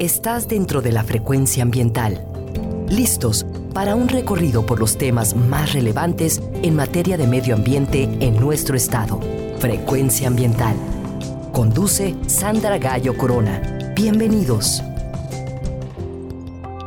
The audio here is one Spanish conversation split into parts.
Estás dentro de la frecuencia ambiental. Listos para un recorrido por los temas más relevantes en materia de medio ambiente en nuestro estado. Frecuencia ambiental. Conduce Sandra Gallo Corona. Bienvenidos.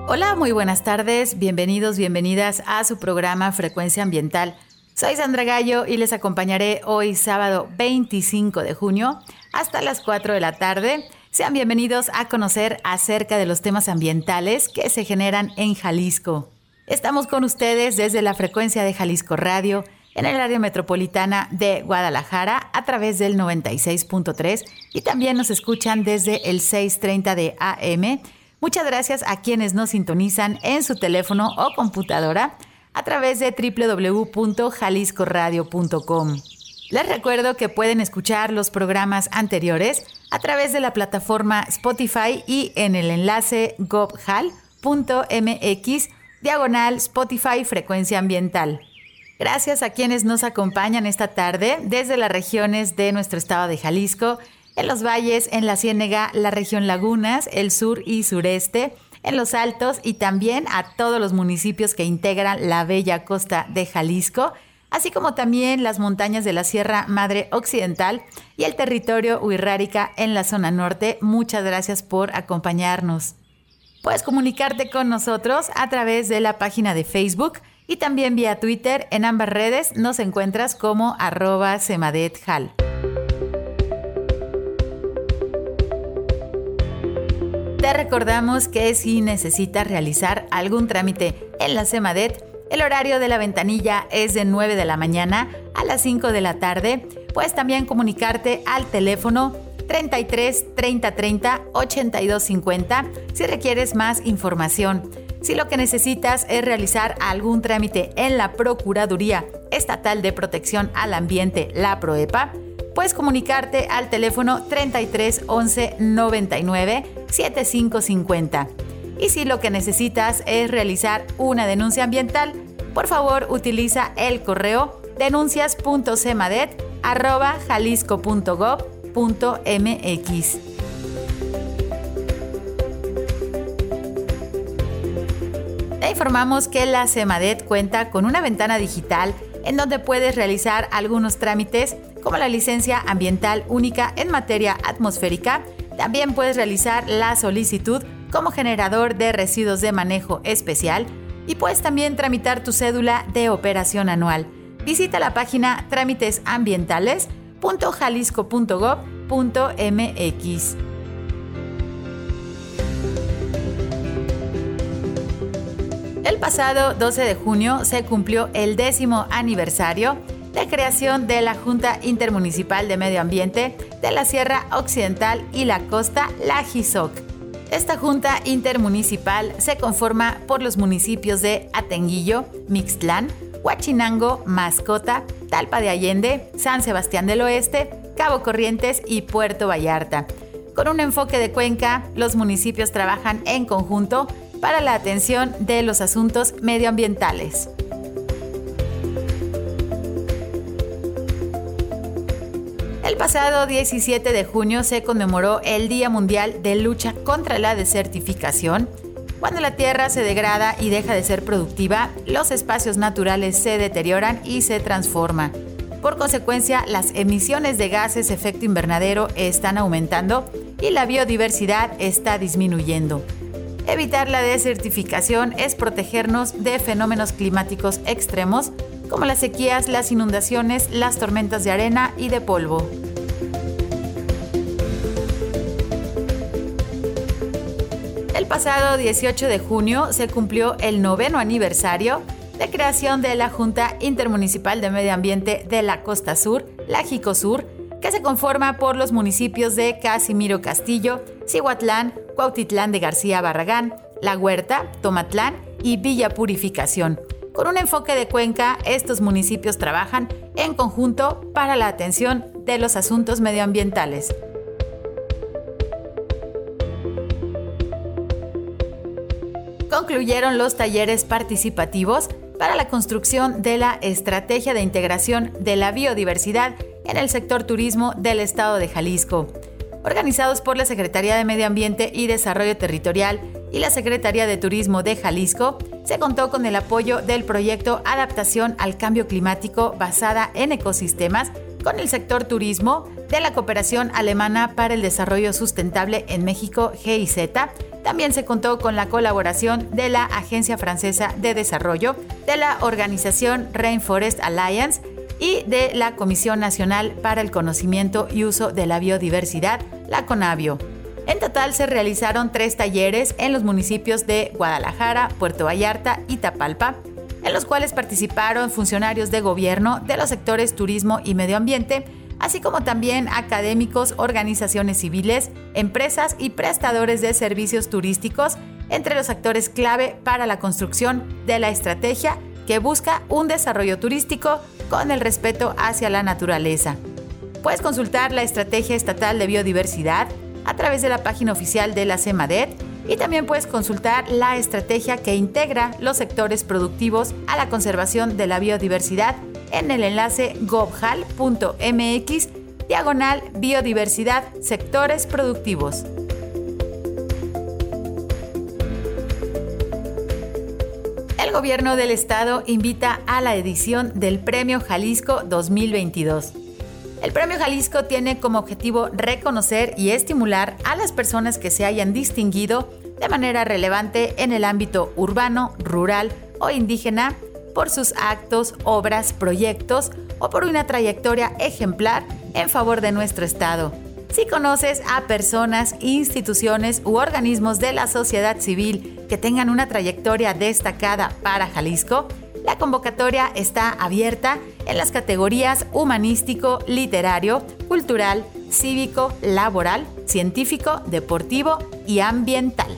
Hola, muy buenas tardes. Bienvenidos, bienvenidas a su programa Frecuencia Ambiental. Soy Sandra Gallo y les acompañaré hoy sábado 25 de junio hasta las 4 de la tarde sean bienvenidos a conocer acerca de los temas ambientales que se generan en Jalisco. Estamos con ustedes desde la frecuencia de Jalisco Radio en el área metropolitana de Guadalajara a través del 96.3 y también nos escuchan desde el 630 de AM. Muchas gracias a quienes nos sintonizan en su teléfono o computadora a través de www.jaliscoradio.com. Les recuerdo que pueden escuchar los programas anteriores a través de la plataforma Spotify y en el enlace gobhal.mx diagonal Spotify Frecuencia Ambiental. Gracias a quienes nos acompañan esta tarde desde las regiones de nuestro estado de Jalisco, en los valles, en la Ciénega, la región Lagunas, el sur y sureste, en los altos y también a todos los municipios que integran la bella costa de Jalisco así como también las montañas de la Sierra Madre Occidental y el territorio Huirrárica en la zona norte. Muchas gracias por acompañarnos. Puedes comunicarte con nosotros a través de la página de Facebook y también vía Twitter. En ambas redes nos encuentras como arroba semadethal. Te recordamos que si necesitas realizar algún trámite en la Semadet, el horario de la ventanilla es de 9 de la mañana a las 5 de la tarde. Puedes también comunicarte al teléfono 33 30 30 82 50 si requieres más información. Si lo que necesitas es realizar algún trámite en la Procuraduría Estatal de Protección al Ambiente, la PROEPA, puedes comunicarte al teléfono 33 11 99 7550. Y si lo que necesitas es realizar una denuncia ambiental, por favor utiliza el correo denuncias.cemadet.jalisco.gov.mx. Te informamos que la CEMADET cuenta con una ventana digital en donde puedes realizar algunos trámites como la licencia ambiental única en materia atmosférica. También puedes realizar la solicitud como generador de residuos de manejo especial y puedes también tramitar tu cédula de operación anual. Visita la página trámitesambientales.jalisco.gov.mx. El pasado 12 de junio se cumplió el décimo aniversario de creación de la Junta Intermunicipal de Medio Ambiente de la Sierra Occidental y la Costa La esta junta intermunicipal se conforma por los municipios de Atenguillo, Mixtlán, Huachinango, Mascota, Talpa de Allende, San Sebastián del Oeste, Cabo Corrientes y Puerto Vallarta. Con un enfoque de cuenca, los municipios trabajan en conjunto para la atención de los asuntos medioambientales. Pasado 17 de junio se conmemoró el Día Mundial de Lucha contra la Desertificación. Cuando la tierra se degrada y deja de ser productiva, los espacios naturales se deterioran y se transforman. Por consecuencia, las emisiones de gases efecto invernadero están aumentando y la biodiversidad está disminuyendo. Evitar la desertificación es protegernos de fenómenos climáticos extremos como las sequías, las inundaciones, las tormentas de arena y de polvo. El pasado 18 de junio se cumplió el noveno aniversario de creación de la Junta Intermunicipal de Medio Ambiente de la Costa Sur, la Sur, que se conforma por los municipios de Casimiro Castillo, Cihuatlán, Cuautitlán de García Barragán, La Huerta, Tomatlán y Villa Purificación con un enfoque de cuenca, estos municipios trabajan en conjunto para la atención de los asuntos medioambientales. Concluyeron los talleres participativos para la construcción de la Estrategia de Integración de la Biodiversidad en el sector turismo del Estado de Jalisco. organizados por la Secretaría de Medio Ambiente y Desarrollo Territorial y la Secretaría de Turismo de Jalisco, se contó con el apoyo del proyecto Adaptación al Cambio Climático basada en ecosistemas con el sector turismo de la Cooperación Alemana para el Desarrollo Sustentable en México, GIZ. También se contó con la colaboración de la Agencia Francesa de Desarrollo, de la organización Rainforest Alliance y de la Comisión Nacional para el Conocimiento y Uso de la Biodiversidad, la CONABIO. En total se realizaron tres talleres en los municipios de Guadalajara, Puerto Vallarta y Tapalpa, en los cuales participaron funcionarios de gobierno de los sectores turismo y medio ambiente, así como también académicos, organizaciones civiles, empresas y prestadores de servicios turísticos, entre los actores clave para la construcción de la estrategia que busca un desarrollo turístico con el respeto hacia la naturaleza. Puedes consultar la Estrategia Estatal de Biodiversidad a través de la página oficial de la CEMADET y también puedes consultar la estrategia que integra los sectores productivos a la conservación de la biodiversidad en el enlace gobhal.mx diagonal biodiversidad sectores productivos. El gobierno del estado invita a la edición del Premio Jalisco 2022. El Premio Jalisco tiene como objetivo reconocer y estimular a las personas que se hayan distinguido de manera relevante en el ámbito urbano, rural o indígena por sus actos, obras, proyectos o por una trayectoria ejemplar en favor de nuestro Estado. Si conoces a personas, instituciones u organismos de la sociedad civil que tengan una trayectoria destacada para Jalisco, la convocatoria está abierta en las categorías humanístico, literario, cultural, cívico, laboral, científico, deportivo y ambiental.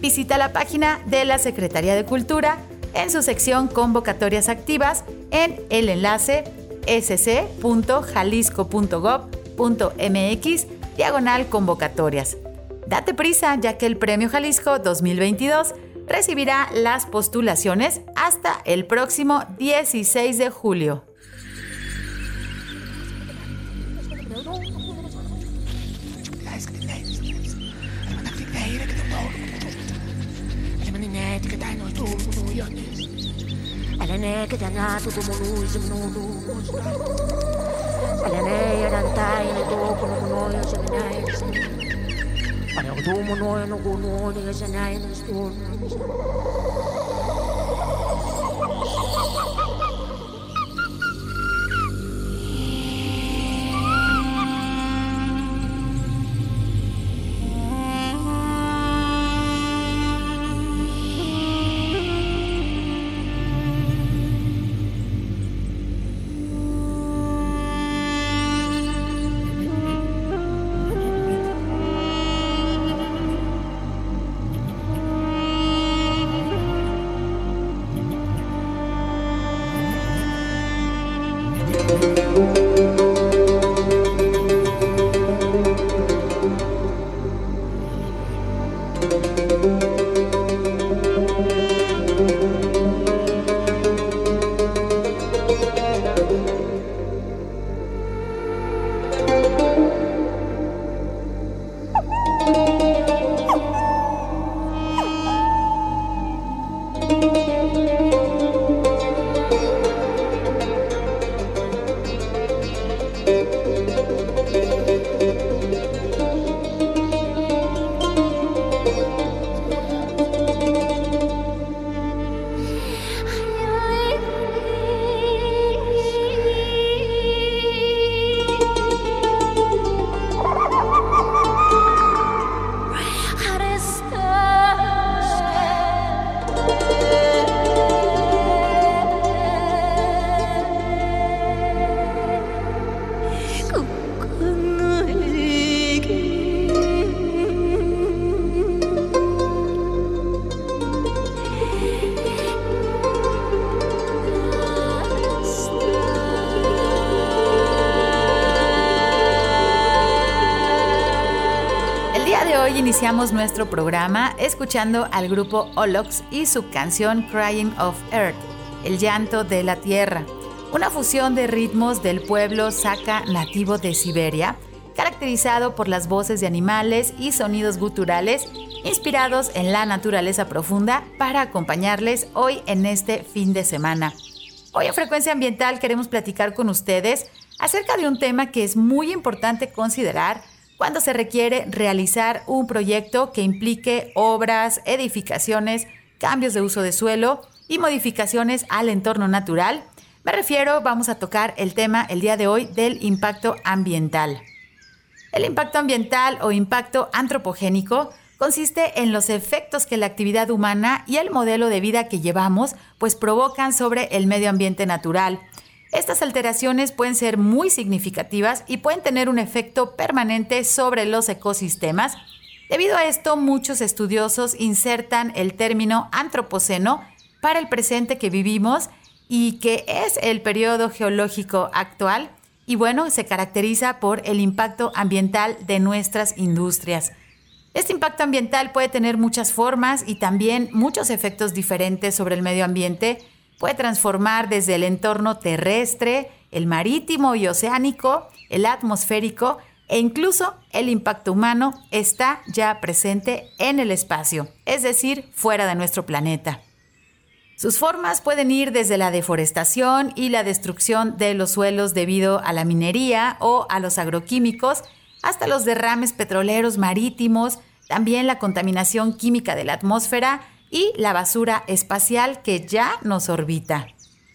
Visita la página de la Secretaría de Cultura en su sección Convocatorias Activas en el enlace sc.jalisco.gov.mx diagonal convocatorias. Date prisa ya que el Premio Jalisco 2022 recibirá las postulaciones hasta el próximo 16 de julio. ってけたいのいつものようにあれねけたなとともにいつものどうもじないあれねやらんたいのとこのものやじゃない。あれはどうものやのこのおねがじゃないのにしとるのにし iniciamos nuestro programa escuchando al grupo Olox y su canción Crying of Earth, el llanto de la tierra, una fusión de ritmos del pueblo saca nativo de Siberia caracterizado por las voces de animales y sonidos guturales inspirados en la naturaleza profunda para acompañarles hoy en este fin de semana. Hoy en Frecuencia Ambiental queremos platicar con ustedes acerca de un tema que es muy importante considerar cuando se requiere realizar un proyecto que implique obras, edificaciones, cambios de uso de suelo y modificaciones al entorno natural. Me refiero, vamos a tocar el tema el día de hoy del impacto ambiental. El impacto ambiental o impacto antropogénico consiste en los efectos que la actividad humana y el modelo de vida que llevamos pues provocan sobre el medio ambiente natural estas alteraciones pueden ser muy significativas y pueden tener un efecto permanente sobre los ecosistemas. Debido a esto, muchos estudiosos insertan el término antropoceno para el presente que vivimos y que es el periodo geológico actual y bueno, se caracteriza por el impacto ambiental de nuestras industrias. Este impacto ambiental puede tener muchas formas y también muchos efectos diferentes sobre el medio ambiente Puede transformar desde el entorno terrestre, el marítimo y oceánico, el atmosférico e incluso el impacto humano está ya presente en el espacio, es decir, fuera de nuestro planeta. Sus formas pueden ir desde la deforestación y la destrucción de los suelos debido a la minería o a los agroquímicos, hasta los derrames petroleros marítimos, también la contaminación química de la atmósfera y la basura espacial que ya nos orbita.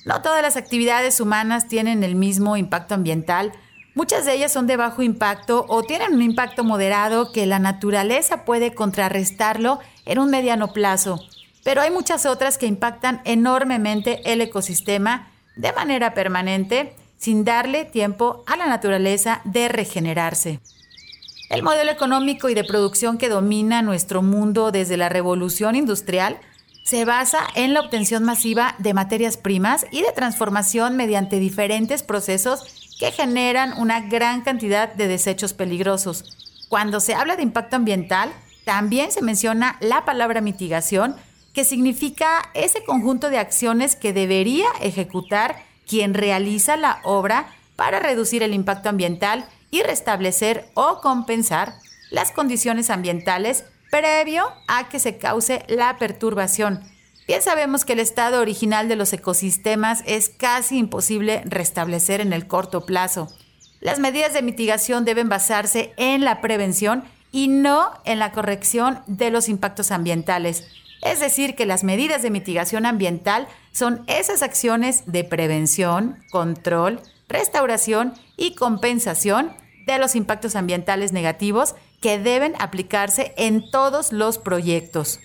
No todas las actividades humanas tienen el mismo impacto ambiental. Muchas de ellas son de bajo impacto o tienen un impacto moderado que la naturaleza puede contrarrestarlo en un mediano plazo. Pero hay muchas otras que impactan enormemente el ecosistema de manera permanente sin darle tiempo a la naturaleza de regenerarse. El modelo económico y de producción que domina nuestro mundo desde la revolución industrial se basa en la obtención masiva de materias primas y de transformación mediante diferentes procesos que generan una gran cantidad de desechos peligrosos. Cuando se habla de impacto ambiental, también se menciona la palabra mitigación, que significa ese conjunto de acciones que debería ejecutar quien realiza la obra para reducir el impacto ambiental y restablecer o compensar las condiciones ambientales previo a que se cause la perturbación. Bien sabemos que el estado original de los ecosistemas es casi imposible restablecer en el corto plazo. Las medidas de mitigación deben basarse en la prevención y no en la corrección de los impactos ambientales. Es decir, que las medidas de mitigación ambiental son esas acciones de prevención, control, restauración y compensación de los impactos ambientales negativos que deben aplicarse en todos los proyectos.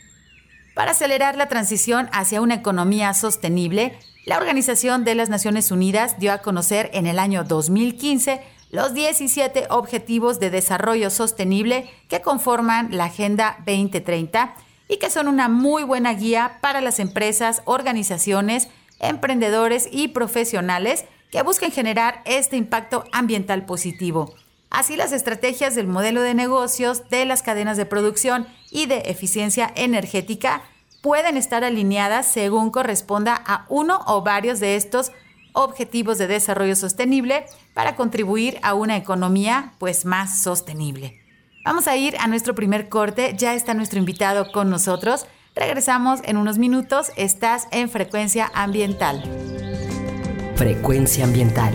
Para acelerar la transición hacia una economía sostenible, la Organización de las Naciones Unidas dio a conocer en el año 2015 los 17 Objetivos de Desarrollo Sostenible que conforman la Agenda 2030 y que son una muy buena guía para las empresas, organizaciones, emprendedores y profesionales que busquen generar este impacto ambiental positivo. Así las estrategias del modelo de negocios, de las cadenas de producción y de eficiencia energética pueden estar alineadas según corresponda a uno o varios de estos objetivos de desarrollo sostenible para contribuir a una economía pues más sostenible. Vamos a ir a nuestro primer corte, ya está nuestro invitado con nosotros. Regresamos en unos minutos, estás en frecuencia ambiental. Frecuencia ambiental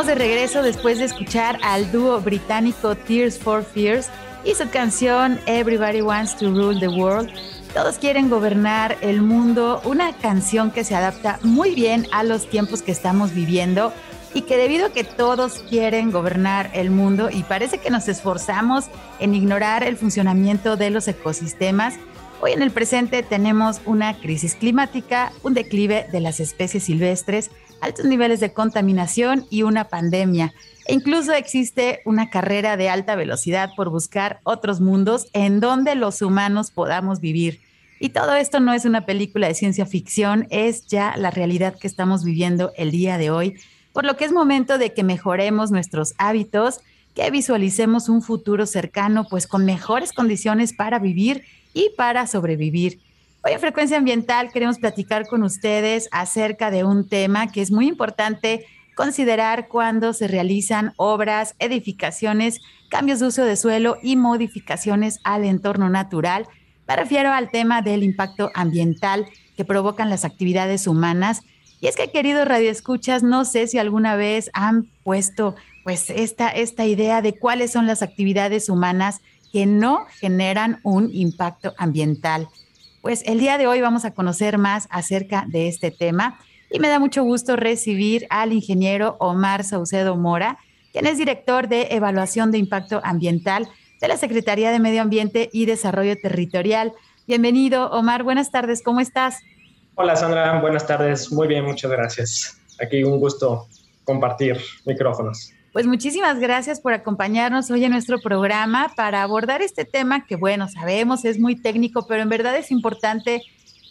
De regreso después de escuchar al dúo británico Tears for Fears y su canción Everybody Wants to Rule the World. Todos quieren gobernar el mundo, una canción que se adapta muy bien a los tiempos que estamos viviendo y que debido a que todos quieren gobernar el mundo y parece que nos esforzamos en ignorar el funcionamiento de los ecosistemas, hoy en el presente tenemos una crisis climática, un declive de las especies silvestres, altos niveles de contaminación y una pandemia. E incluso existe una carrera de alta velocidad por buscar otros mundos en donde los humanos podamos vivir. Y todo esto no es una película de ciencia ficción, es ya la realidad que estamos viviendo el día de hoy, por lo que es momento de que mejoremos nuestros hábitos, que visualicemos un futuro cercano, pues con mejores condiciones para vivir y para sobrevivir. Hoy en Frecuencia Ambiental queremos platicar con ustedes acerca de un tema que es muy importante considerar cuando se realizan obras, edificaciones, cambios de uso de suelo y modificaciones al entorno natural. Me refiero al tema del impacto ambiental que provocan las actividades humanas. Y es que, queridos radioescuchas, no sé si alguna vez han puesto pues esta, esta idea de cuáles son las actividades humanas que no generan un impacto ambiental. Pues el día de hoy vamos a conocer más acerca de este tema y me da mucho gusto recibir al ingeniero Omar Saucedo Mora, quien es director de Evaluación de Impacto Ambiental de la Secretaría de Medio Ambiente y Desarrollo Territorial. Bienvenido, Omar. Buenas tardes, ¿cómo estás? Hola, Sandra. Buenas tardes. Muy bien, muchas gracias. Aquí un gusto compartir micrófonos. Pues muchísimas gracias por acompañarnos hoy en nuestro programa para abordar este tema que, bueno, sabemos es muy técnico, pero en verdad es importante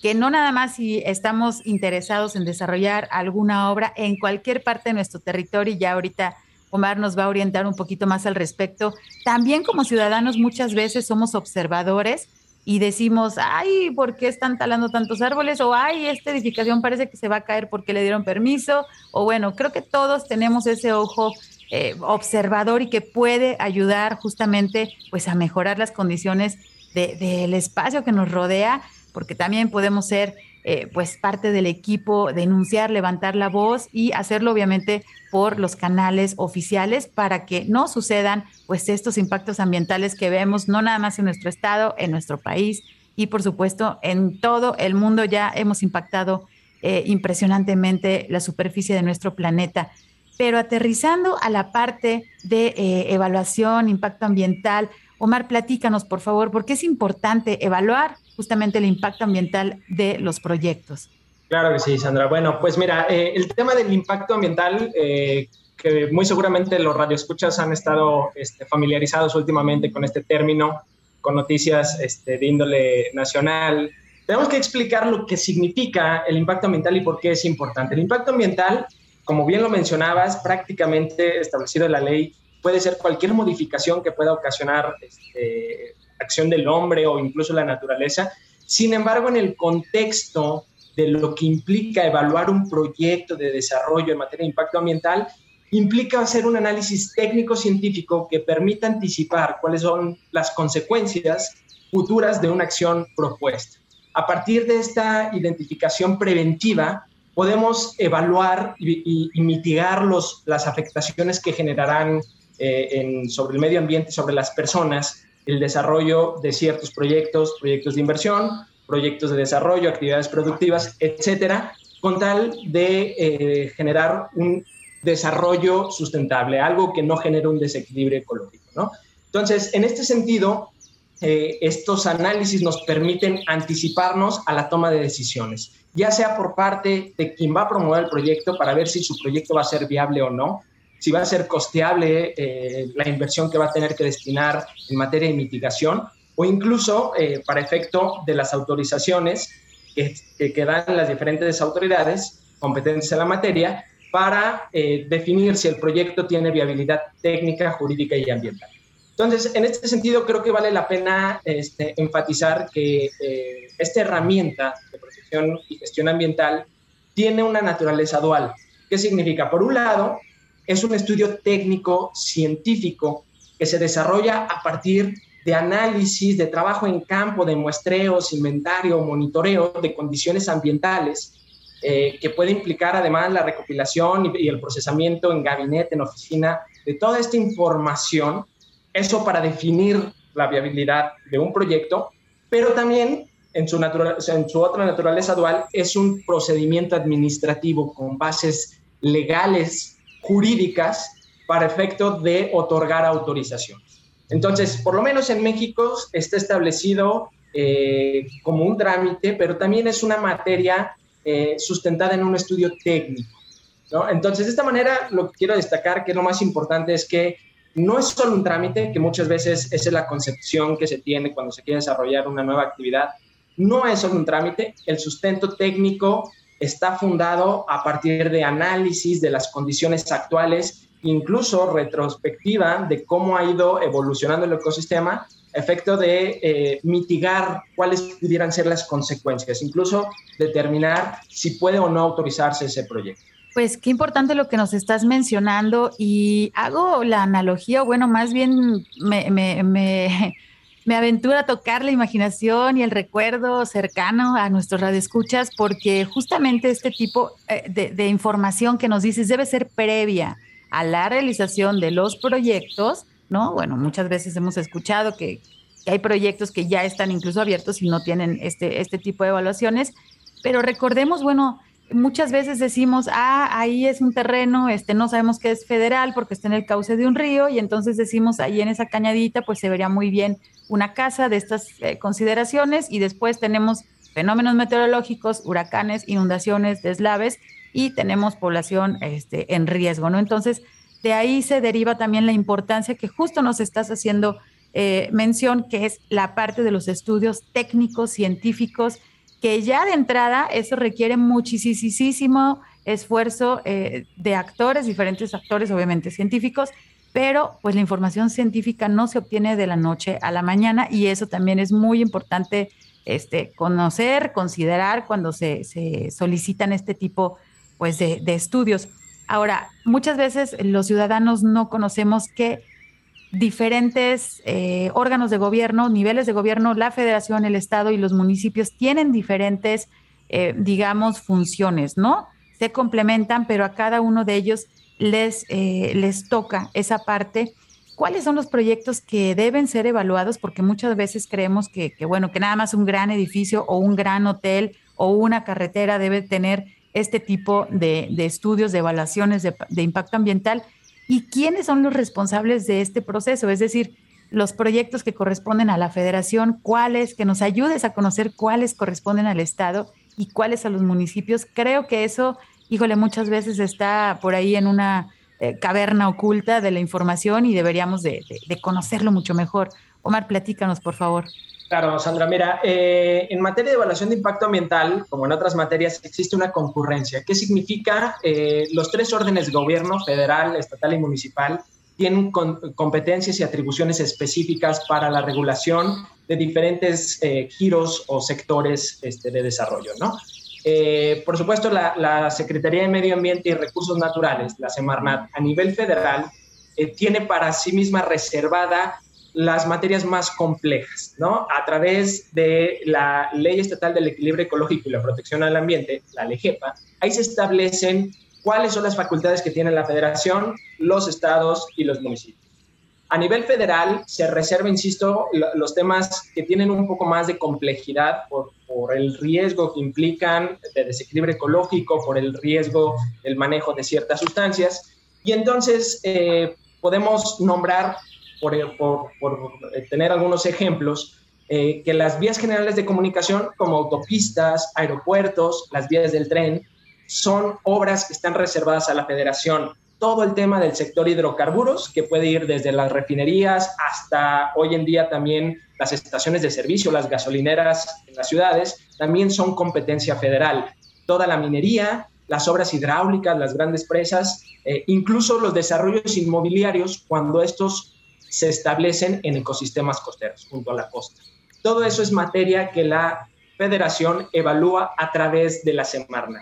que no nada más si estamos interesados en desarrollar alguna obra en cualquier parte de nuestro territorio, y ya ahorita Omar nos va a orientar un poquito más al respecto, también como ciudadanos muchas veces somos observadores y decimos, ay, ¿por qué están talando tantos árboles? O ay, esta edificación parece que se va a caer porque le dieron permiso. O bueno, creo que todos tenemos ese ojo eh, observador y que puede ayudar justamente pues a mejorar las condiciones del espacio que nos rodea, porque también podemos ser eh, pues parte del equipo, denunciar, levantar la voz y hacerlo obviamente por los canales oficiales para que no sucedan pues estos impactos ambientales que vemos no nada más en nuestro estado, en nuestro país y por supuesto en todo el mundo ya hemos impactado eh, impresionantemente la superficie de nuestro planeta. Pero aterrizando a la parte de eh, evaluación, impacto ambiental, Omar, platícanos, por favor, porque es importante evaluar justamente el impacto ambiental de los proyectos. Claro que sí, Sandra. Bueno, pues mira, eh, el tema del impacto ambiental, eh, que muy seguramente los radioescuchas han estado este, familiarizados últimamente con este término, con noticias este, de índole nacional. Tenemos que explicar lo que significa el impacto ambiental y por qué es importante. El impacto ambiental como bien lo mencionabas, prácticamente establecido en la ley, puede ser cualquier modificación que pueda ocasionar este, acción del hombre o incluso la naturaleza. Sin embargo, en el contexto de lo que implica evaluar un proyecto de desarrollo en materia de impacto ambiental, implica hacer un análisis técnico-científico que permita anticipar cuáles son las consecuencias futuras de una acción propuesta. A partir de esta identificación preventiva, podemos evaluar y, mitigar los, las afectaciones que generarán eh, sobre el medio ambiente, sobre las personas, el desarrollo de ciertos proyectos, proyectos de inversión, proyectos de desarrollo, actividades productivas, etcétera, con tal de eh, generar un desarrollo sustentable, algo que no genere un desequilibrio ecológico. Entonces, en este sentido, eh, estos análisis nos permiten anticiparnos a la toma de decisiones ya sea por parte de quien va a promover el proyecto para ver si su proyecto va a ser viable o no, si va a ser costeable eh, la inversión que va a tener que destinar en materia de mitigación, o incluso eh, para efecto de las autorizaciones que, que, dan las diferentes autoridades competentes en la materia para definir si el proyecto tiene viabilidad técnica, jurídica y ambiental. Entonces, en este sentido, creo que vale la pena este, enfatizar que esta herramienta de y gestión ambiental tiene una naturaleza dual. ¿Qué significa? Por un lado, es un estudio técnico, científico, que se desarrolla a partir de análisis, de trabajo en campo, de muestreos, inventario, monitoreo de condiciones ambientales eh, que puede implicar además la recopilación y, el procesamiento en gabinete, en oficina, de toda esta información, eso para definir la viabilidad de un proyecto, pero también en su, otra naturaleza dual es un procedimiento administrativo con bases legales, jurídicas, para efecto de otorgar autorización. Entonces, por lo menos en México está establecido eh, como un trámite, pero también es una materia eh, sustentada en un estudio técnico. Entonces, de esta manera, lo que quiero destacar, que lo más importante, es que no es solo un trámite, que muchas veces esa es la concepción que se tiene cuando se quiere desarrollar una nueva actividad. No es solo un trámite, el sustento técnico está fundado a partir de análisis de las condiciones actuales, incluso retrospectiva de cómo ha ido evolucionando el ecosistema efecto de eh, mitigar cuáles pudieran ser las consecuencias, incluso determinar si puede o no autorizarse ese proyecto. Pues qué importante lo que nos estás mencionando y hago la analogía, bueno, más bien me, me, aventura a tocar la imaginación y el recuerdo cercano a nuestros radioescuchas porque justamente este tipo eh, de, información que nos dices debe ser previa a la realización de los proyectos ¿no? Bueno, muchas veces hemos escuchado que, hay proyectos que ya están incluso abiertos y no tienen este, este tipo de evaluaciones, pero recordemos, bueno, muchas veces decimos, ah, ahí es un terreno, este, no sabemos que es federal porque está en el cauce de un río y entonces decimos, ahí en esa cañadita pues se vería muy bien una casa de estas eh, consideraciones y después tenemos fenómenos meteorológicos, huracanes, inundaciones, deslaves y tenemos población este, en riesgo, ¿no? Entonces, de ahí se deriva también la importancia que justo nos estás haciendo eh, mención, que es la parte de los estudios técnicos, científicos, que ya de entrada eso requiere muchísimo esfuerzo eh, de actores, diferentes actores, obviamente científicos, pero pues la información científica no se obtiene de la noche a la mañana y eso también es muy importante este, conocer, considerar cuando se, solicitan este tipo pues, de estudios. Ahora, muchas veces los ciudadanos no conocemos que diferentes eh, órganos de gobierno, niveles de gobierno, la federación, el Estado y los municipios tienen diferentes, eh, digamos, funciones, ¿no? Se complementan, pero a cada uno de ellos les, eh, les toca esa parte. ¿Cuáles son los proyectos que deben ser evaluados? Porque muchas veces creemos que, bueno, que nada más un gran edificio o un gran hotel o una carretera debe tener este tipo de, estudios, de evaluaciones de, impacto ambiental y quiénes son los responsables de este proceso, es decir, los proyectos que corresponden a la federación, cuáles, que nos ayudes a conocer cuáles corresponden al Estado y cuáles a los municipios. Creo que eso, híjole, muchas veces está por ahí en una eh, caverna oculta de la información y deberíamos de conocerlo mucho mejor. Omar, platícanos, por favor. Claro, Sandra, mira, eh, en materia de evaluación de impacto ambiental, como en otras materias, existe una concurrencia. ¿Qué significa? Eh, los tres órdenes de gobierno, federal, estatal y municipal, tienen competencias y atribuciones específicas para la regulación de diferentes eh, giros o sectores este, de desarrollo, ¿no? por supuesto, la, la, Secretaría de Medio Ambiente y Recursos Naturales, la Semarnat, a nivel federal, tiene para sí misma reservada las materias más complejas, ¿no? A través de la Ley Estatal del Equilibrio Ecológico y la Protección al Ambiente, la LEGEPA, ahí se establecen cuáles son las facultades que tiene la federación, los estados y los municipios. A nivel federal se reserva, insisto, los temas que tienen un poco más de complejidad por, el riesgo que implican de desequilibrio ecológico, por el riesgo del manejo de ciertas sustancias. Y entonces eh, podemos nombrar por, por, tener algunos ejemplos, eh, que las vías generales de comunicación como autopistas, aeropuertos, las vías del tren, son obras que están reservadas a la federación. Todo el tema del sector hidrocarburos, que puede ir desde las refinerías hasta hoy en día también las estaciones de servicio, las gasolineras en las ciudades, también son competencia federal. Toda la minería, las obras hidráulicas, las grandes presas, eh, incluso los desarrollos inmobiliarios, cuando estos se establecen en ecosistemas costeros junto a la costa. Todo eso es materia que la federación evalúa a través de la Semarna.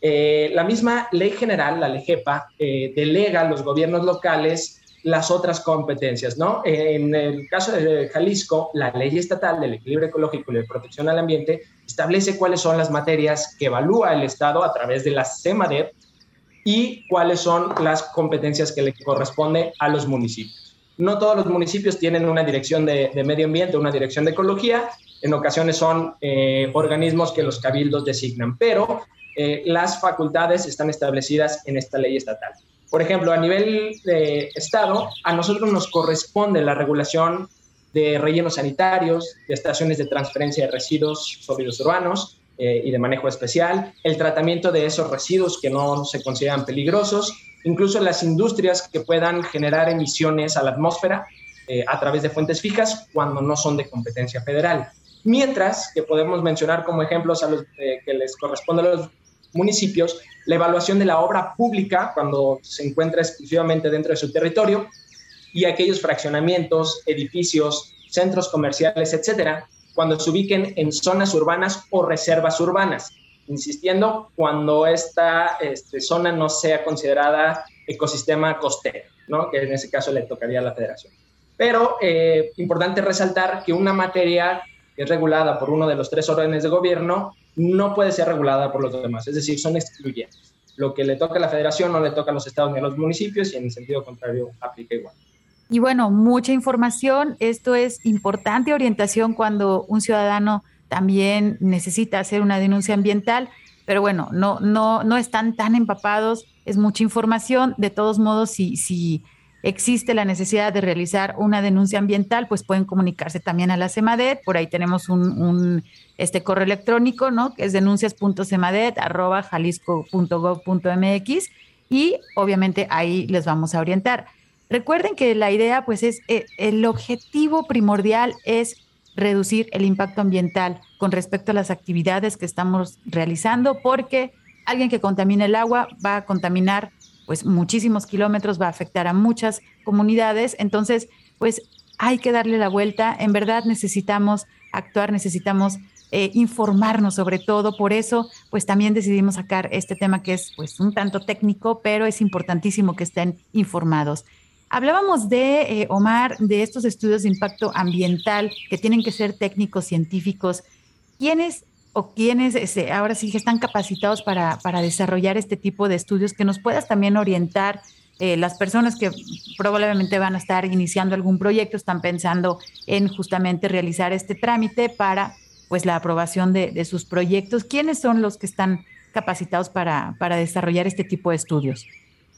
Eh, la misma ley general, la LEGEPA, eh, delega a los gobiernos locales las otras competencias, ¿no? En el caso de Jalisco, la ley estatal del equilibrio ecológico y de protección al ambiente establece cuáles son las materias que evalúa el Estado a través de la CEMADEP y cuáles son las competencias que le corresponde a los municipios. No todos los municipios tienen una dirección de, medio ambiente, una dirección de ecología, en ocasiones son eh, organismos que los cabildos designan, pero eh, las facultades están establecidas en esta ley estatal. Por ejemplo, a nivel de Estado, a nosotros nos corresponde la regulación de rellenos sanitarios, de estaciones de transferencia de residuos sólidos urbanos eh, y de manejo especial, el tratamiento de esos residuos que no se consideran peligrosos, incluso las industrias que puedan generar emisiones a la atmósfera eh, a través de fuentes fijas cuando no son de competencia federal. Mientras que podemos mencionar como ejemplos a los eh, que les corresponde a los municipios la evaluación de la obra pública cuando se encuentra exclusivamente dentro de su territorio y aquellos fraccionamientos, edificios, centros comerciales, etcétera, cuando se ubiquen en zonas urbanas o reservas urbanas, insistiendo cuando esta este, zona no sea considerada ecosistema costero, ¿no? que en ese caso le tocaría a la federación. Pero eh, importante resaltar que una materia que es regulada por uno de los tres órdenes de gobierno no puede ser regulada por los demás, es decir, son excluyentes. Lo que le toca a la federación no le toca a los estados ni a los municipios y en el sentido contrario aplica igual. Y bueno, mucha información, esto es importante orientación cuando un ciudadano también necesita hacer una denuncia ambiental, pero bueno, no, no, no están tan empapados, es mucha información, de todos modos, si, si existe la necesidad de realizar una denuncia ambiental, pues pueden comunicarse también a la CEMADET. Por ahí tenemos un, este correo electrónico, ¿no? Es denuncias.cemadet.jalisco.gov.mx y obviamente ahí les vamos a orientar. Recuerden que la idea, pues, es eh, el objetivo primordial es reducir el impacto ambiental con respecto a las actividades que estamos realizando, porque alguien que contamina el agua va a contaminar pues muchísimos kilómetros, va a afectar a muchas comunidades. Entonces, pues hay que darle la vuelta. En verdad necesitamos actuar, necesitamos eh, informarnos sobre todo. Por eso, pues también decidimos sacar este tema que es pues un tanto técnico, pero es importantísimo que estén informados. Hablábamos de, eh, Omar, de estos estudios de impacto ambiental que tienen que ser técnicos, científicos. ¿Quiénes o quienes este, ahora sí que están capacitados para, desarrollar este tipo de estudios, que nos puedas también orientar eh, las personas que probablemente van a estar iniciando algún proyecto, están pensando en justamente realizar este trámite para pues la aprobación de, sus proyectos. ¿Quiénes son los que están capacitados para desarrollar este tipo de estudios?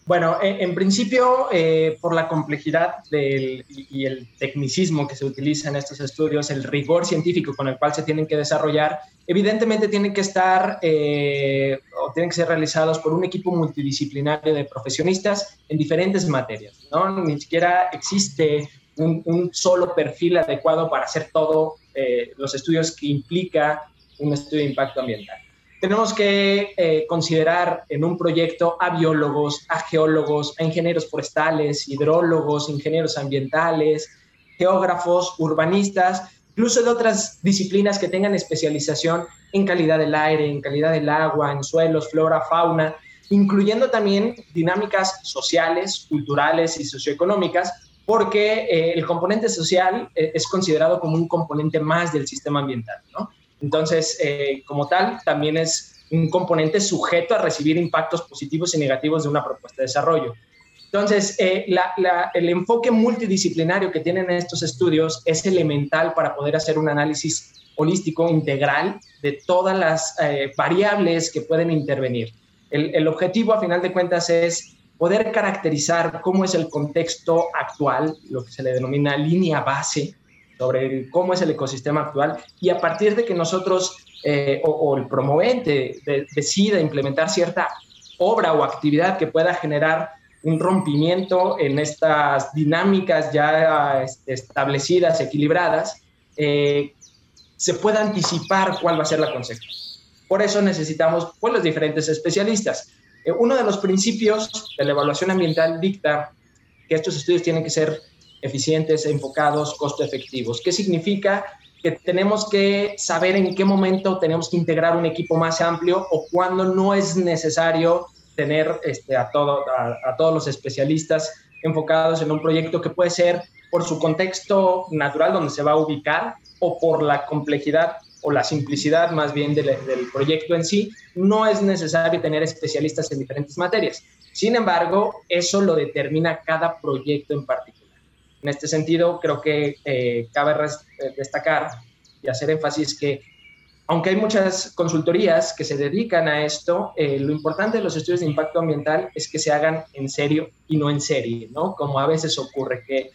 Bueno, en, principio, eh, por la complejidad del, y el tecnicismo que se utiliza en estos estudios, el rigor científico con el cual se tienen que desarrollar, evidentemente tienen que estar eh, o tienen que ser realizados por un equipo multidisciplinario de profesionistas en diferentes materias. ¿no? Ni siquiera existe un, solo perfil adecuado para hacer todos eh, los estudios que implica un estudio de impacto ambiental tenemos que eh, considerar en un proyecto a biólogos, a geólogos, a ingenieros forestales, hidrólogos, ingenieros ambientales, geógrafos, urbanistas, incluso de otras disciplinas que tengan especialización en calidad del aire, en calidad del agua, en suelos, flora, fauna, incluyendo también dinámicas sociales, culturales y socioeconómicas, porque eh, el componente social eh, es considerado como un componente más del sistema ambiental, ¿no? Entonces, eh, como tal, también es un componente sujeto a recibir impactos positivos y negativos de una propuesta de desarrollo. Entonces, eh, el enfoque multidisciplinario que tienen estos estudios es elemental para poder hacer un análisis holístico, integral, de todas las eh, variables que pueden intervenir. El, el, objetivo, a final de cuentas, es poder caracterizar cómo es el contexto actual, lo que se le denomina línea base sobre cómo es el ecosistema actual y a partir de que nosotros eh, o, el promovente decida implementar cierta obra o actividad que pueda generar un rompimiento en estas dinámicas ya este, establecidas, equilibradas, eh, se pueda anticipar cuál va a ser la consecuencia. Por eso necesitamos pues, los diferentes especialistas. Eh, uno de los principios de la evaluación ambiental dicta que estos estudios tienen que ser eficientes, enfocados, costo efectivos. ¿Qué significa? Que tenemos que saber en qué momento tenemos que integrar un equipo más amplio o cuándo no es necesario tener este, a, todo, a, todos los especialistas enfocados en un proyecto que puede ser por su contexto natural donde se va a ubicar o por la complejidad o la simplicidad más bien del, del proyecto en sí, no es necesario tener especialistas en diferentes materias. Sin embargo, eso lo determina cada proyecto en particular. En este sentido, creo que eh, cabe eh, destacar y hacer énfasis que aunque hay muchas consultorías que se dedican a esto, eh, lo importante de los estudios de impacto ambiental es que se hagan en serio y no en serie, ¿no? Como a veces ocurre, que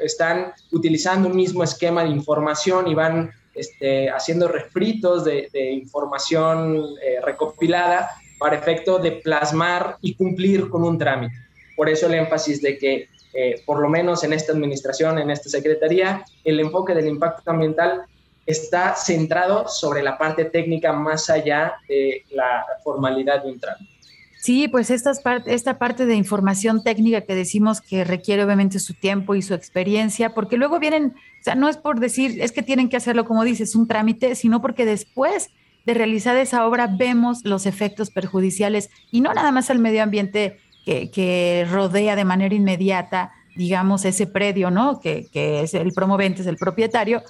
están utilizando un mismo esquema de información y van este, haciendo refritos de, información recopilada para efecto de plasmar y cumplir con un trámite. Por eso el énfasis de que, eh, por lo menos en esta administración, en esta secretaría, el enfoque del impacto ambiental está centrado sobre la parte técnica más allá de la formalidad de un trámite. Sí, pues esta, esta parte de información técnica que decimos que requiere obviamente su tiempo y su experiencia, porque luego vienen, o sea, no es por decir, es que tienen que hacerlo como dices, un trámite, sino porque después de realizar esa obra vemos los efectos perjudiciales y no nada más al medio ambiente que, rodea de manera inmediata, digamos, ese predio, ¿no? Que, es el promovente, es el propietario,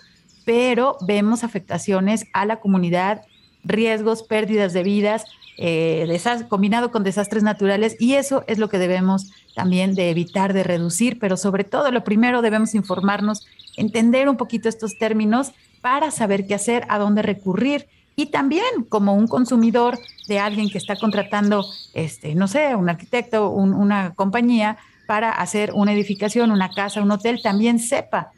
pero vemos afectaciones a la comunidad, riesgos, pérdidas de vidas, eh, combinado con desastres naturales y eso es lo que debemos también de evitar, de reducir, pero sobre todo lo primero debemos informarnos, entender un poquito estos términos para saber qué hacer, a dónde recurrir y también como un consumidor de alguien que está contratando, este, no sé, un arquitecto, una compañía para hacer una edificación, una casa, un hotel, también sepa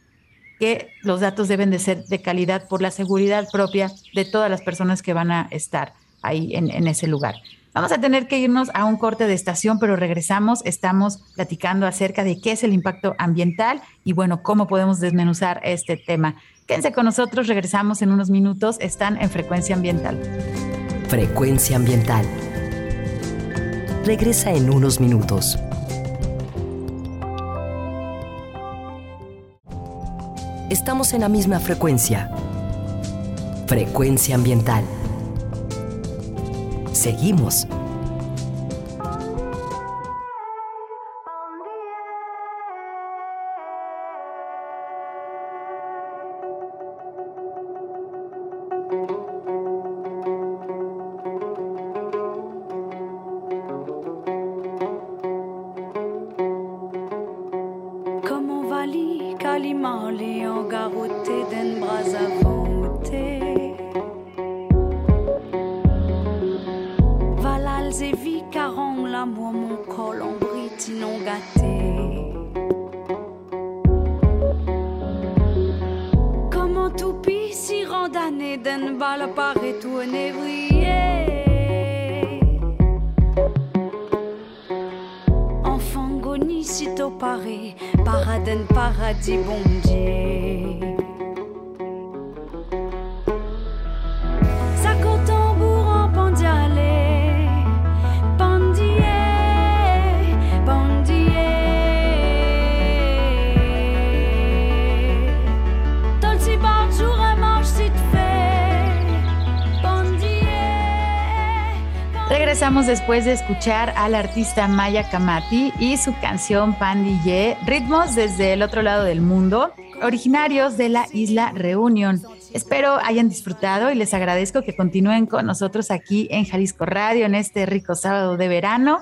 que los datos deben de ser de calidad por la seguridad propia de todas las personas que van a estar ahí en, en ese lugar. Vamos a tener que irnos a un corte de estación, pero regresamos. Estamos platicando acerca de qué es el impacto ambiental y bueno, cómo podemos desmenuzar este tema. Quédense con nosotros, regresamos en unos minutos, están en Frecuencia Ambiental. Frecuencia Ambiental. Regresa en unos minutos. Estamos en la misma frecuencia. Frecuencia Ambiental. Seguimos después de escuchar al artista Maya Kamati y su canción Pandille, ritmos desde el otro lado del mundo, originarios de la isla Reunion. Espero hayan disfrutado y les agradezco que continúen con nosotros aquí en Jalisco Radio en este rico sábado de verano.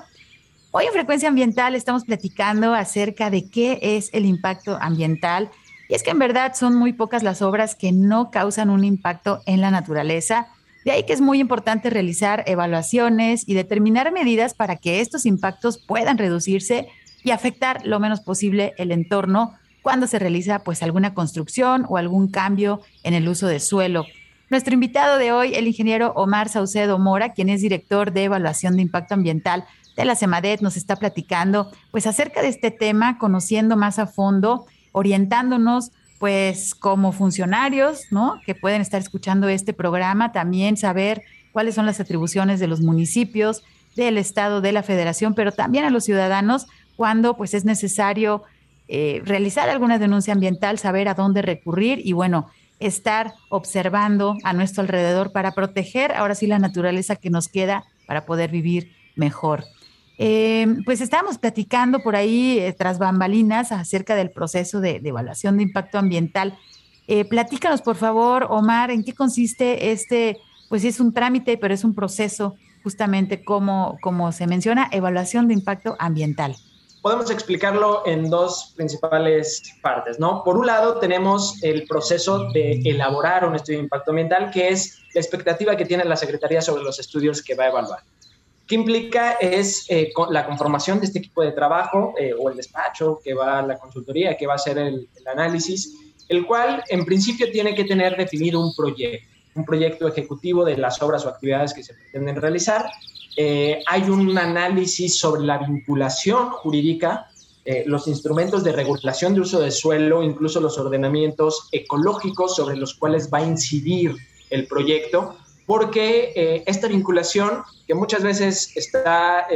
Hoy en Frecuencia Ambiental estamos platicando acerca de qué es el impacto ambiental. Y es que en verdad son muy pocas las obras que no causan un impacto en la naturaleza de ahí que es muy importante realizar evaluaciones y determinar medidas para que estos impactos puedan reducirse y afectar lo menos posible el entorno cuando se realiza pues alguna construcción o algún cambio en el uso de suelo. Nuestro invitado de hoy, el ingeniero Omar Saucedo Mora, quien es director de evaluación de impacto ambiental de la CEMADET, nos está platicando pues acerca de este tema, conociendo más a fondo, orientándonos pues como funcionarios, ¿no? Que pueden estar escuchando este programa, también saber cuáles son las atribuciones de los municipios, del Estado, de la Federación, pero también a los ciudadanos cuando pues es necesario eh, realizar alguna denuncia ambiental, saber a dónde recurrir y bueno, estar observando a nuestro alrededor para proteger ahora sí la naturaleza que nos queda para poder vivir mejor. Eh, pues estábamos platicando por ahí eh, tras bambalinas acerca del proceso de, evaluación de impacto ambiental. Eh, platícanos, por favor, Omar, en qué consiste este, pues es un trámite, pero es un proceso justamente como, como se menciona, evaluación de impacto ambiental podemos explicarlo en dos principales partes, ¿no? Por un lado, tenemos el proceso de elaborar un estudio de impacto ambiental, que es la expectativa que tiene la Secretaría sobre los estudios que va a evaluar. ¿Qué implica? Es eh, la conformación de este equipo de trabajo eh, o el despacho que va a la consultoría, que va a hacer el, el análisis, el cual en principio tiene que tener definido un proyecto, un proyecto ejecutivo de las obras o actividades que se pretenden realizar eh, hay un análisis sobre la vinculación jurídica, eh, los instrumentos de regulación de uso de suelo, incluso los ordenamientos ecológicos sobre los cuales va a incidir el proyecto, porque eh, esta vinculación, que muchas veces está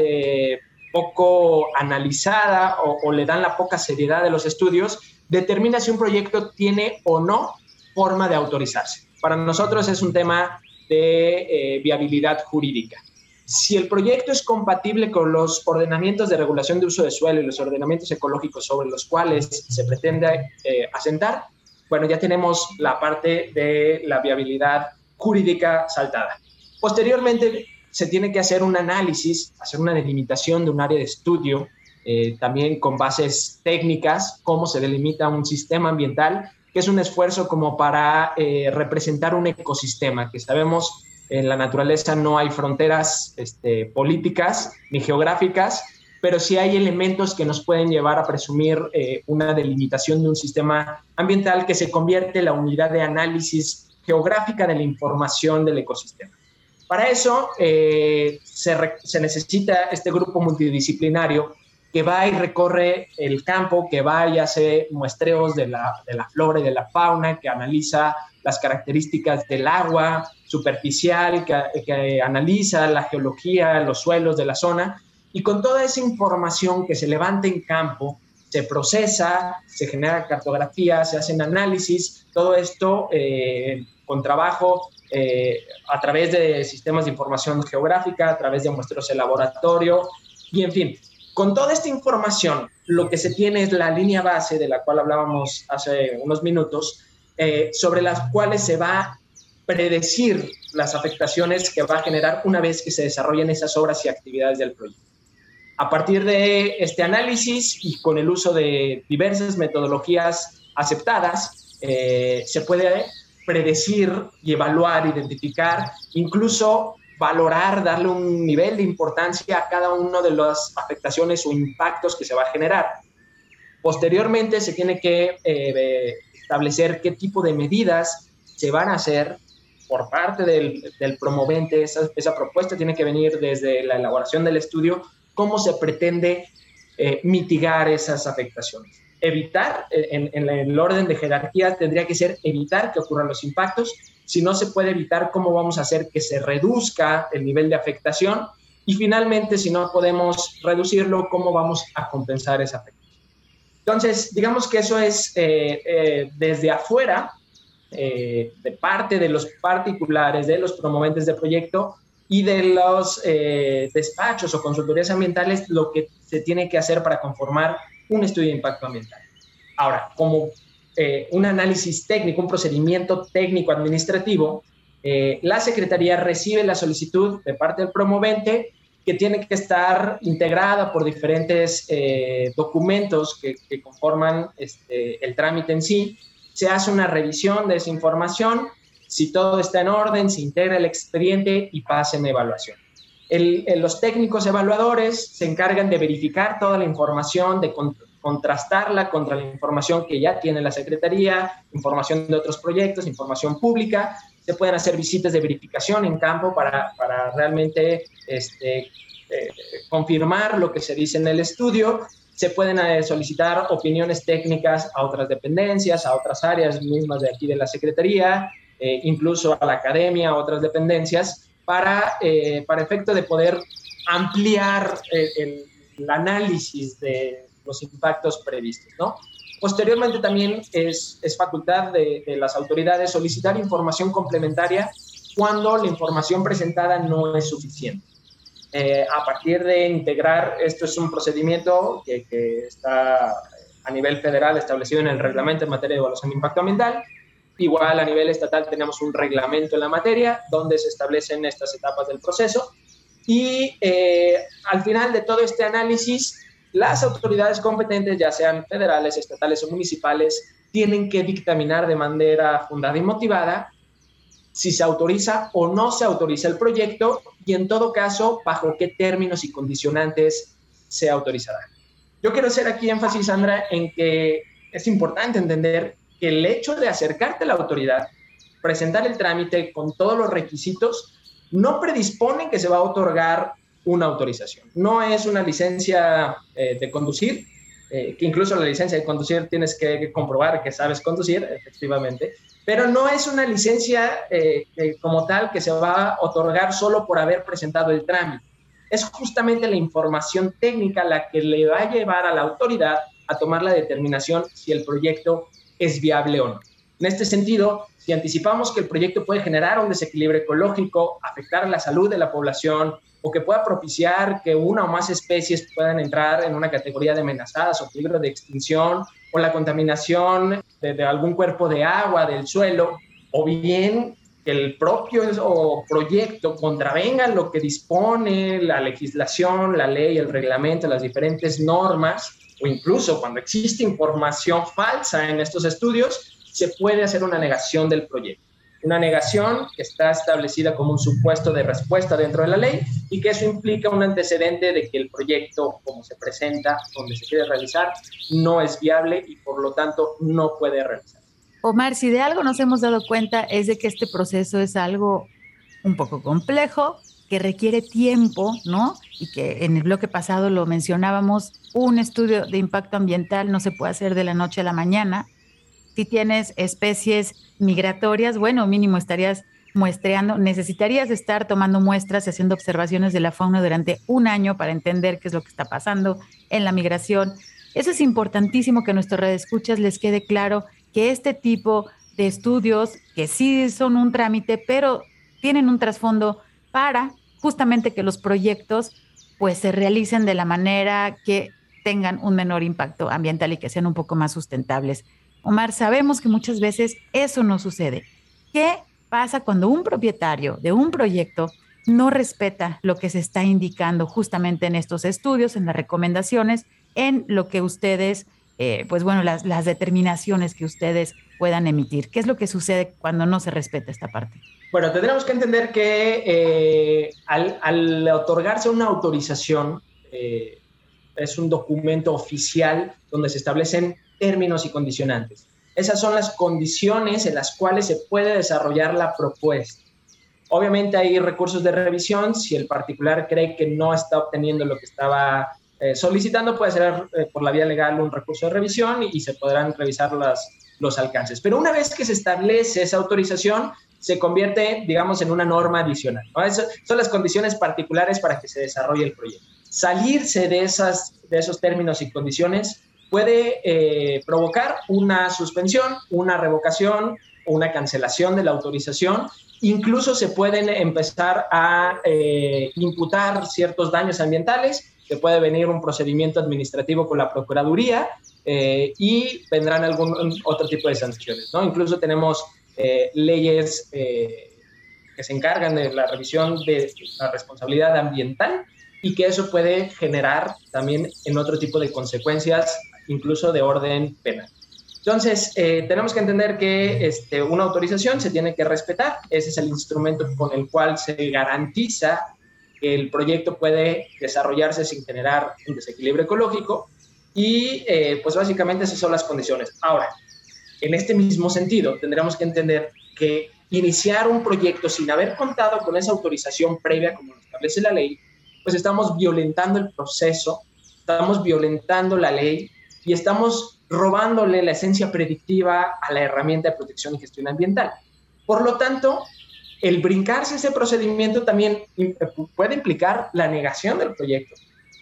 poco analizada o, le dan la poca seriedad de los estudios, determina si un proyecto tiene o no forma de autorizarse. Para nosotros es un tema de viabilidad jurídica. Si el proyecto es compatible con los ordenamientos de regulación de uso de suelo y los ordenamientos ecológicos sobre los cuales se pretende eh, asentar, bueno, ya tenemos la parte de la viabilidad jurídica saltada. Posteriormente, se tiene que hacer un análisis, hacer una delimitación de un área de estudio, eh, también con bases técnicas, cómo se delimita un sistema ambiental, que es un esfuerzo como para eh, representar un ecosistema, que sabemos en la naturaleza no hay fronteras este, políticas ni geográficas, pero sí hay elementos que nos pueden llevar a presumir eh, una delimitación de un sistema ambiental que se convierte en la unidad de análisis geográfica de la información del ecosistema. Para eso eh, se, se, necesita este grupo multidisciplinario que va y recorre el campo, que va y hace muestreos de la, de la flora y de la fauna, que analiza las características del agua superficial, que, analiza la geología, los suelos de la zona, y con toda esa información que se levanta en campo, se procesa, se genera cartografía, se hacen análisis, todo esto eh, con trabajo eh, a través de sistemas de información geográfica, a través de muestros de laboratorio, y en fin, con toda esta información, lo que se tiene es la línea base de la cual hablábamos hace unos minutos, eh, sobre las cuales se va a predecir las afectaciones que va a generar una vez que se desarrollen esas obras y actividades del proyecto. A partir de este análisis y con el uso de diversas metodologías aceptadas, eh, se puede predecir y evaluar, identificar, incluso valorar, darle un nivel de importancia a cada una de las afectaciones o impactos que se va a generar. Posteriormente se tiene que eh, establecer qué tipo de medidas se van a hacer por parte del, promovente. Esa, esa, propuesta tiene que venir desde la elaboración del estudio, cómo se pretende eh, mitigar esas afectaciones. Evitar, eh, en, en, el orden de jerarquía, tendría que ser evitar que ocurran los impactos. Si no se puede evitar, cómo vamos a hacer que se reduzca el nivel de afectación. Y finalmente, si no podemos reducirlo, cómo vamos a compensar esa afectación. Entonces, digamos que eso es eh, eh, desde afuera, eh, de parte de los particulares, de los promoventes de proyecto y de los despachos o consultorías ambientales, lo que se tiene que hacer para conformar un estudio de impacto ambiental. Ahora, como un análisis técnico, un procedimiento técnico administrativo, la Secretaría recibe la solicitud de parte del promovente que tiene que estar integrada por diferentes eh, documentos que, conforman este, el trámite en sí. Se hace una revisión de esa información, si todo está en orden, se integra el expediente y pasa en evaluación. los técnicos evaluadores se encargan de verificar toda la información, de contrastarla contra la información que ya tiene la Secretaría, información de otros proyectos, información pública, se pueden hacer visitas de verificación en campo para, para realmente este, eh, confirmar lo que se dice en el estudio. Se pueden eh, solicitar opiniones técnicas a otras dependencias, a otras áreas mismas de aquí de la Secretaría, eh, incluso a la academia, a otras dependencias, para, para efecto de poder ampliar el, el análisis de los impactos previstos. Posteriormente también es, es facultad de, las autoridades solicitar información complementaria cuando la información presentada no es suficiente. eh, a partir de integrar, esto es un procedimiento que, que, está a nivel federal establecido en el reglamento en materia de evaluación de impacto ambiental. Igual a nivel estatal tenemos un reglamento en la materia donde se establecen estas etapas del proceso. Y eh, al final de todo este análisis, las autoridades competentes, ya sean federales, estatales o municipales, tienen que dictaminar de manera fundada y motivada si se autoriza o no se autoriza el proyecto y en todo caso bajo qué términos y condicionantes se autorizará. Yo quiero hacer aquí énfasis, Sandra, en que es importante entender que el hecho de acercarte a la autoridad, presentar el trámite con todos los requisitos, no predispone que se va a otorgar una autorización. No es una licencia eh, de conducir, eh, que incluso la licencia de conducir tienes que comprobar que sabes conducir, efectivamente, pero no es una licencia eh, como tal que se va a otorgar solo por haber presentado el trámite. Es justamente la información técnica la que le va a llevar a la autoridad a tomar la determinación si el proyecto es viable o no. En este sentido, si anticipamos que el proyecto puede generar un desequilibrio ecológico, afectar la salud de la población o que pueda propiciar que una o más especies puedan entrar en una categoría de amenazadas o peligro de extinción, o la contaminación de, algún cuerpo de agua, del suelo, o bien que el propio proyecto contravenga lo que dispone la legislación, la ley, el reglamento, las diferentes normas, o incluso cuando existe información falsa en estos estudios, se puede hacer una negación del proyecto una negación que está establecida como un supuesto de respuesta dentro de la ley y que eso implica un antecedente de que el proyecto, como se presenta, donde se quiere realizar, no es viable y por lo tanto no puede realizar. Omar, si de algo nos hemos dado cuenta es de que este proceso es algo un poco complejo, que requiere tiempo, ¿no? Y que en el bloque pasado lo mencionábamos, un estudio de impacto ambiental no se puede hacer de la noche a la mañana, si tienes especies migratorias, bueno, mínimo estarías muestreando, necesitarías estar tomando muestras y haciendo observaciones de la fauna durante un año para entender qué es lo que está pasando en la migración. Eso es importantísimo que a nuestros redescuchas les quede claro que este tipo de estudios, que sí son un trámite, pero tienen un trasfondo para justamente que los proyectos pues se realicen de la manera que tengan un menor impacto ambiental y que sean un poco más sustentables. Omar, sabemos que muchas veces eso no sucede. ¿Qué pasa cuando un propietario de un proyecto no respeta lo que se está indicando justamente en estos estudios, en las recomendaciones, en lo que ustedes, eh, pues bueno, las, determinaciones que ustedes puedan emitir? ¿Qué es lo que sucede cuando no se respeta esta parte? Bueno, tendremos que entender que eh, al, otorgarse una autorización, eh, es un documento oficial donde se establecen términos y condicionantes. Esas son las condiciones en las cuales se puede desarrollar la propuesta. Obviamente hay recursos de revisión. Si el particular cree que no está obteniendo lo que estaba eh, solicitando, puede ser eh, por la vía legal un recurso de revisión y, se podrán revisar las, los alcances. Pero una vez que se establece esa autorización, se convierte, digamos, en una norma adicional. son las condiciones particulares para que se desarrolle el proyecto. Salirse de, esas, de esos términos y condiciones puede eh, provocar una suspensión, una revocación o una cancelación de la autorización. Incluso se pueden empezar a eh, imputar ciertos daños ambientales, se puede venir un procedimiento administrativo con la Procuraduría eh, y vendrán algún otro tipo de sanciones. ¿no? Incluso tenemos leyes que se encargan de la revisión de la responsabilidad ambiental y que eso puede generar también en otro tipo de consecuencias incluso de orden penal. Entonces, eh, tenemos que entender que este, una autorización se tiene que respetar. Ese es el instrumento con el cual se garantiza que el proyecto puede desarrollarse sin generar un desequilibrio ecológico. Y eh, pues básicamente esas son las condiciones. Ahora, en este mismo sentido, tendremos que entender que iniciar un proyecto sin haber contado con esa autorización previa, como lo establece la ley, pues estamos violentando el proceso, estamos violentando la ley y estamos robándole la esencia predictiva a la herramienta de protección y gestión ambiental. Por lo tanto, el brincarse ese procedimiento también puede implicar la negación del proyecto.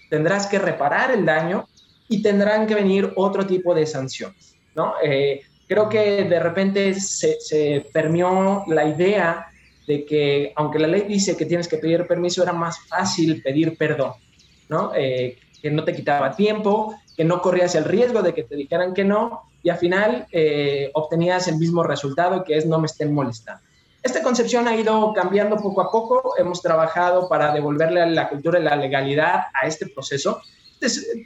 Tendrás que reparar el daño y tendrán que venir otro tipo de sanciones. ¿no? Eh, creo que de repente se, se permeó la idea de que aunque la ley dice que tienes que pedir permiso, era más fácil pedir perdón, ¿no? Eh, que no te quitaba tiempo, que no corrías el riesgo de que te dijeran que no y al final eh, obtenías el mismo resultado que es no me estén molestando. Esta concepción ha ido cambiando poco a poco, hemos trabajado para devolverle la cultura y la legalidad a este proceso.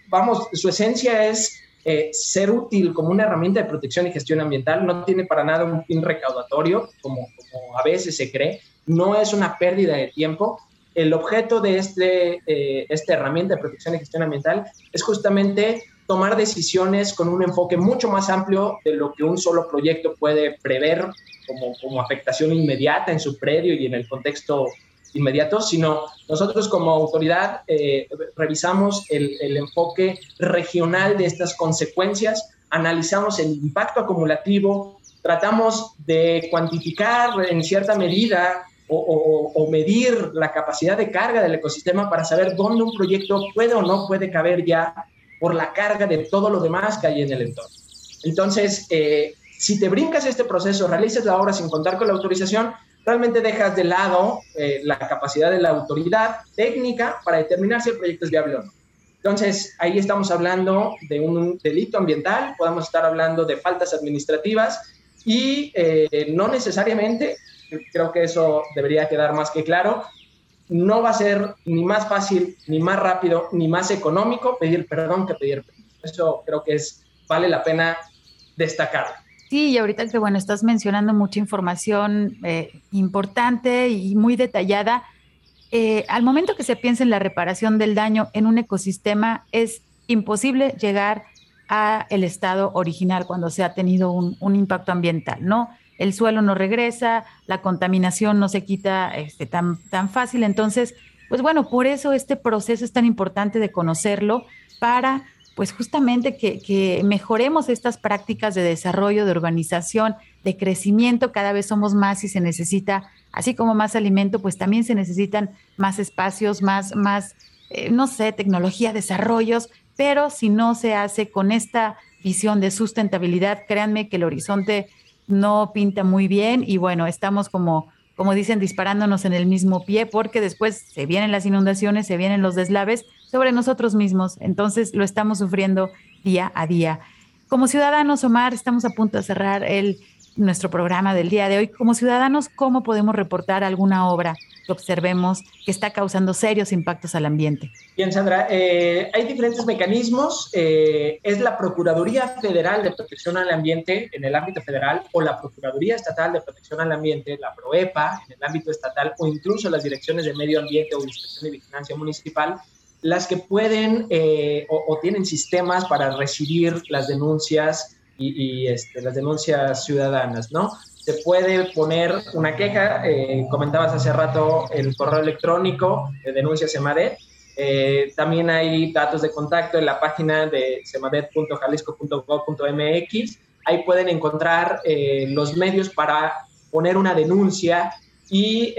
vamos, su esencia es eh, ser útil como una herramienta de protección y gestión ambiental, no tiene para nada un fin recaudatorio, como, como a veces se cree, no es una pérdida de tiempo, el objeto de este, eh, esta herramienta de protección y gestión ambiental es justamente tomar decisiones con un enfoque mucho más amplio de lo que un solo proyecto puede prever como, como afectación inmediata en su predio y en el contexto inmediato, sino nosotros como autoridad eh, revisamos el, el, enfoque regional de estas consecuencias, analizamos el impacto acumulativo, tratamos de cuantificar en cierta medida o, medir la capacidad de carga del ecosistema para saber dónde un proyecto puede o no puede caber ya por la carga de todo lo demás que hay en el entorno. Entonces, eh, si te brincas este proceso, realizas la obra sin contar con la autorización, realmente dejas de lado eh, la capacidad de la autoridad técnica para determinar si el proyecto es viable o no. Entonces, ahí estamos hablando de un delito ambiental, podemos estar hablando de faltas administrativas y eh, no necesariamente creo que eso debería quedar más que claro. No va a ser ni más fácil, ni más rápido, ni más económico pedir perdón que pedir permiso. Eso creo que es, vale la pena destacar. Sí, y ahorita que bueno, estás mencionando mucha información eh, importante y muy detallada. Eh, al momento que se piensa en la reparación del daño en un ecosistema, es imposible llegar a el estado original cuando se ha tenido un, impacto ambiental, ¿no? el suelo no regresa, la contaminación no se quita este, tan, tan fácil. Entonces, pues bueno, por eso este proceso es tan importante de conocerlo para pues justamente que, mejoremos estas prácticas de desarrollo, de organización, de crecimiento, cada vez somos más y se necesita, así como más alimento, pues también se necesitan más espacios, más, más, eh, no sé, tecnología, desarrollos, pero si no se hace con esta visión de sustentabilidad, créanme que el horizonte no pinta muy bien. Y bueno, estamos como, como dicen, disparándonos en el mismo pie porque después se vienen las inundaciones, se vienen los deslaves sobre nosotros mismos. Entonces lo estamos sufriendo día a día. Como ciudadanos, Omar, estamos a punto de cerrar el, nuestro programa del día de hoy. Como ciudadanos, ¿cómo podemos reportar alguna obra que observemos que está causando serios impactos al ambiente? Bien, Sandra, eh, hay diferentes mecanismos. Eh, es la Procuraduría Federal de Protección al Ambiente en el ámbito federal o la Procuraduría Estatal de Protección al Ambiente, la PROEPA en el ámbito estatal o incluso las direcciones de medio ambiente o inspección y vigilancia municipal las que pueden eh, o, tienen sistemas para recibir las denuncias y, este, las denuncias ciudadanas, ¿no? Se puede poner una queja, eh, comentabas hace rato el correo electrónico de denuncias EMADET, eh, también hay datos de contacto en la página de semadet.jalisco.gov.mx. Ahí pueden encontrar los medios para poner una denuncia y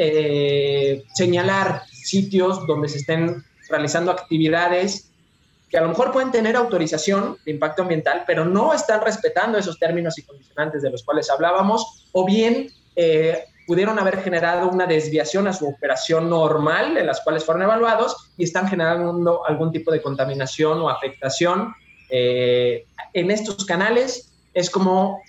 señalar sitios donde se estén realizando actividades que a lo mejor pueden tener autorización de impacto ambiental, pero no están respetando esos términos y condicionantes de los cuales hablábamos, o bien eh, pudieron haber generado una desviación a su operación normal, en las cuales fueron evaluados, y están generando algún tipo de contaminación o afectación. Eh, en estos canales es como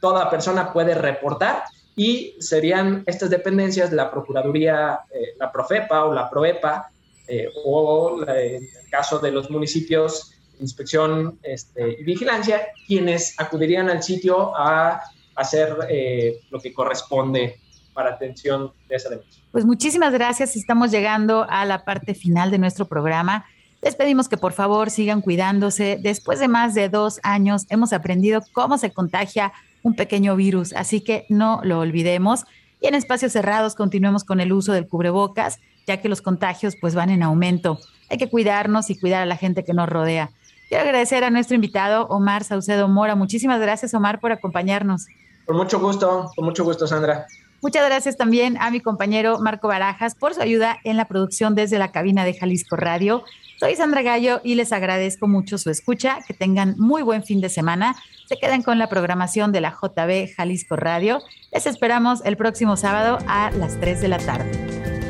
toda persona puede reportar y serían estas dependencias, la Procuraduría, eh, la Profepa o la Proepa, eh, o en el caso de los municipios, inspección este, y vigilancia, quienes acudirían al sitio a hacer eh, lo que corresponde para atención de esa denuncia. Pues muchísimas gracias. Estamos llegando a la parte final de nuestro programa. Les pedimos que por favor sigan cuidándose. Después de más de dos años hemos aprendido cómo se contagia un pequeño virus, así que no lo olvidemos. Y en espacios cerrados continuemos con el uso del cubrebocas ya que los contagios pues van en aumento. Hay que cuidarnos y cuidar a la gente que nos rodea. Quiero agradecer a nuestro invitado Omar Saucedo Mora. Muchísimas gracias Omar por acompañarnos. Con mucho gusto, con mucho gusto Sandra. Muchas gracias también a mi compañero Marco Barajas por su ayuda en la producción desde la cabina de Jalisco Radio. Soy Sandra Gallo y les agradezco mucho su escucha. Que tengan muy buen fin de semana. Se quedan con la programación de la JB Jalisco Radio. Les esperamos el próximo sábado a las 3 de la tarde.